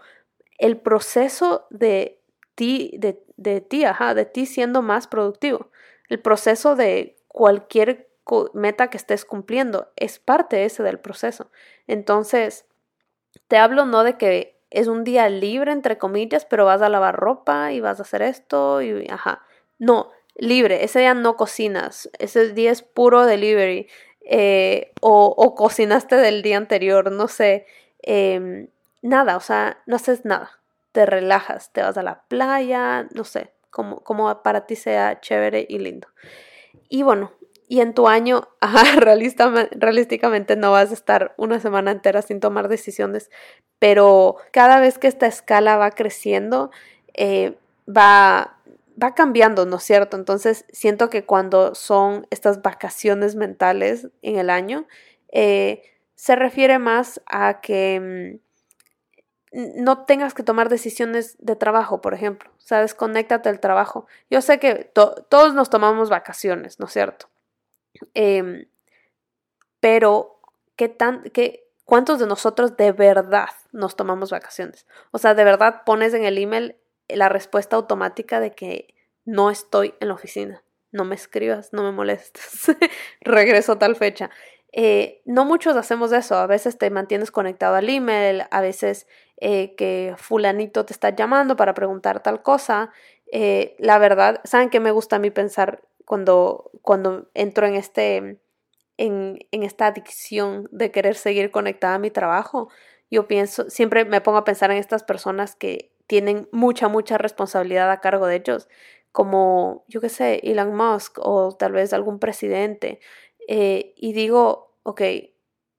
el proceso de ti de, de ti, ajá, de ti siendo más productivo. El proceso de cualquier meta que estés cumpliendo. Es parte ese del proceso. Entonces, te hablo no de que es un día libre, entre comillas, pero vas a lavar ropa y vas a hacer esto y ajá. No, libre. Ese día no cocinas. Ese día es puro delivery. Eh, o, cocinaste del día anterior, no sé. Em, nada, o sea, no haces nada. Te relajas, te vas a la playa, no sé, como, como para ti sea chévere y lindo. Y bueno, y en tu año, ajá, realísticamente no vas a estar una semana entera sin tomar decisiones, pero cada vez que esta escala va creciendo, eh, va, va cambiando, ¿no es cierto? Entonces siento que cuando son estas vacaciones mentales en el año, eh, se refiere más a que mm, no tengas que tomar decisiones de trabajo, por ejemplo. O sea, desconéctate del trabajo. Yo sé que todos nos tomamos vacaciones, ¿no es cierto? Em, pero, ¿qué tan, qué, ¿cuántos de nosotros de verdad nos tomamos vacaciones? O sea, de verdad pones en el email la respuesta automática de que no estoy en la oficina. No me escribas, no me molestes. Regreso tal fecha. Eh, no muchos hacemos eso. A veces te mantienes conectado al email, a veces eh, que fulanito te está llamando para preguntar tal cosa. Eh, la verdad, ¿saben qué me gusta a mí pensar cuando, cuando entro en, este, en, en esta adicción de querer seguir conectada a mi trabajo, yo pienso, siempre me pongo a pensar en estas personas que tienen mucha, mucha responsabilidad a cargo de ellos, como, yo qué sé, Elon Musk o tal vez algún presidente, eh, y digo, ok,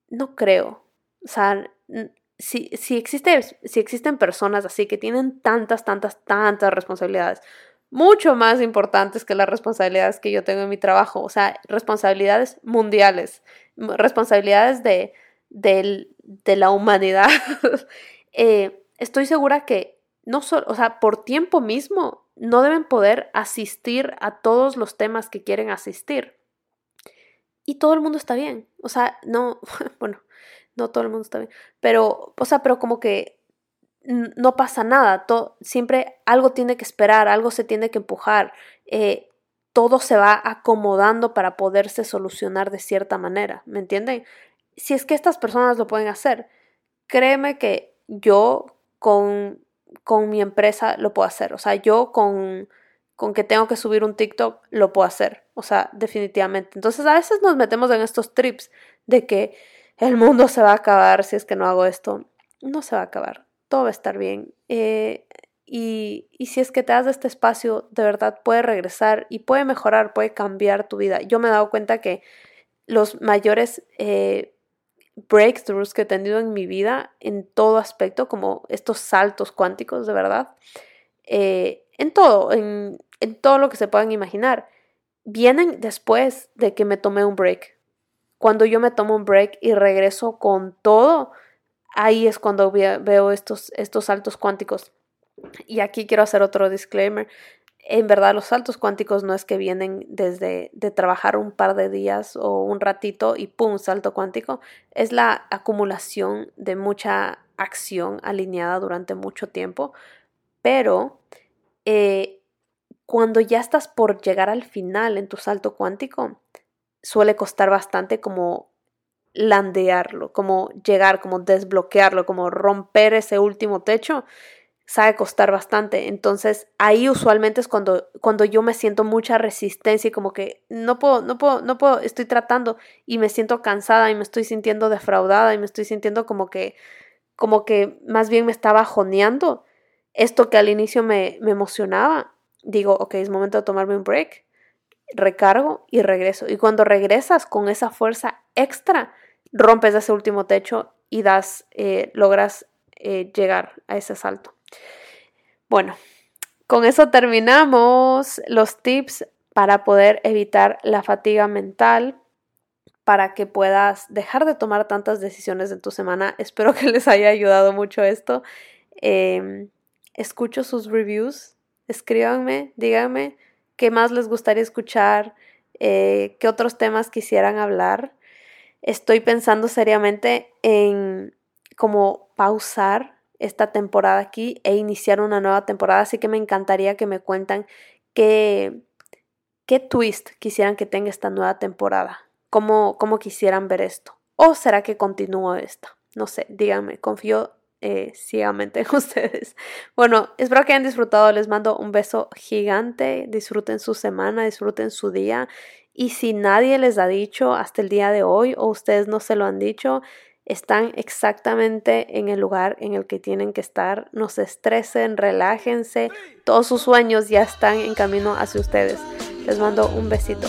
no creo. O sea, si, si, existe, si existen personas así que tienen tantas, tantas, tantas responsabilidades, mucho más importantes que las responsabilidades que yo tengo en mi trabajo, o sea, responsabilidades mundiales, responsabilidades de, de la humanidad, eh, estoy segura que no solo, o sea, por tiempo mismo, no deben poder asistir a todos los temas que quieren asistir. Y todo el mundo está bien. O sea, no, bueno, no todo el mundo está bien. Pero, o sea, pero como que no pasa nada. Todo, siempre algo tiene que esperar, algo se tiene que empujar. Eh, todo se va acomodando para poderse solucionar de cierta manera. ¿Me entienden? Si es que estas personas lo pueden hacer, créeme que yo con con mi empresa lo puedo hacer. O sea, yo con, con que tengo que subir un TikTok lo puedo hacer. O sea, definitivamente. Entonces a veces nos metemos en estos trips de que el mundo se va a acabar si es que no hago esto. No se va a acabar. Todo va a estar bien. Eh, y, y, si es que te das este espacio, de verdad puede regresar y puede mejorar, puede cambiar tu vida. Yo me he dado cuenta que los mayores eh, breakthroughs que he tenido en mi vida en todo aspecto, como estos saltos cuánticos de verdad, eh, en todo, en, todo lo que se puedan imaginar, vienen después de que me tomé un break. Cuando yo me tomo un break y regreso con todo, ahí es cuando veo estos, estos saltos cuánticos. Y aquí quiero hacer otro disclaimer en verdad los saltos cuánticos no es que vienen desde de trabajar un par de días o un ratito y pum, salto cuántico, es la acumulación de mucha acción alineada durante mucho tiempo, pero eh, cuando ya estás por llegar al final en tu salto cuántico, suele costar bastante como landearlo, como llegar, como desbloquearlo, como romper ese último techo sabe costar bastante. Entonces ahí usualmente es cuando, cuando yo me siento mucha resistencia y como que no puedo, no puedo, no puedo, estoy tratando y me siento cansada y me estoy sintiendo defraudada y me estoy sintiendo como que, como que más bien me estaba joneando esto que al inicio me, me emocionaba. Digo, ok, es momento de tomarme un break, recargo y regreso. Y cuando regresas con esa fuerza extra, rompes ese último techo y das, eh, logras eh, llegar a ese salto. Bueno, con eso terminamos los tips para poder evitar la fatiga mental, para que puedas dejar de tomar tantas decisiones en tu semana. Espero que les haya ayudado mucho esto. Em, escucho sus reviews, escríbanme, díganme qué más les gustaría escuchar, eh, qué otros temas quisieran hablar. Estoy pensando seriamente en como pausar esta temporada aquí e iniciar una nueva temporada, así que me encantaría que me cuentan qué, qué twist quisieran que tenga esta nueva temporada, cómo, cómo quisieran ver esto, o será que continúo esta, no sé, díganme, confío eh, ciegamente en ustedes. Bueno, espero que hayan disfrutado, les mando un beso gigante, disfruten su semana, disfruten su día y si nadie les ha dicho hasta el día de hoy o ustedes no se lo han dicho, están exactamente en el lugar en el que tienen que estar. No se estresen, relájense. Todos sus sueños ya están en camino hacia ustedes. Les mando un besito.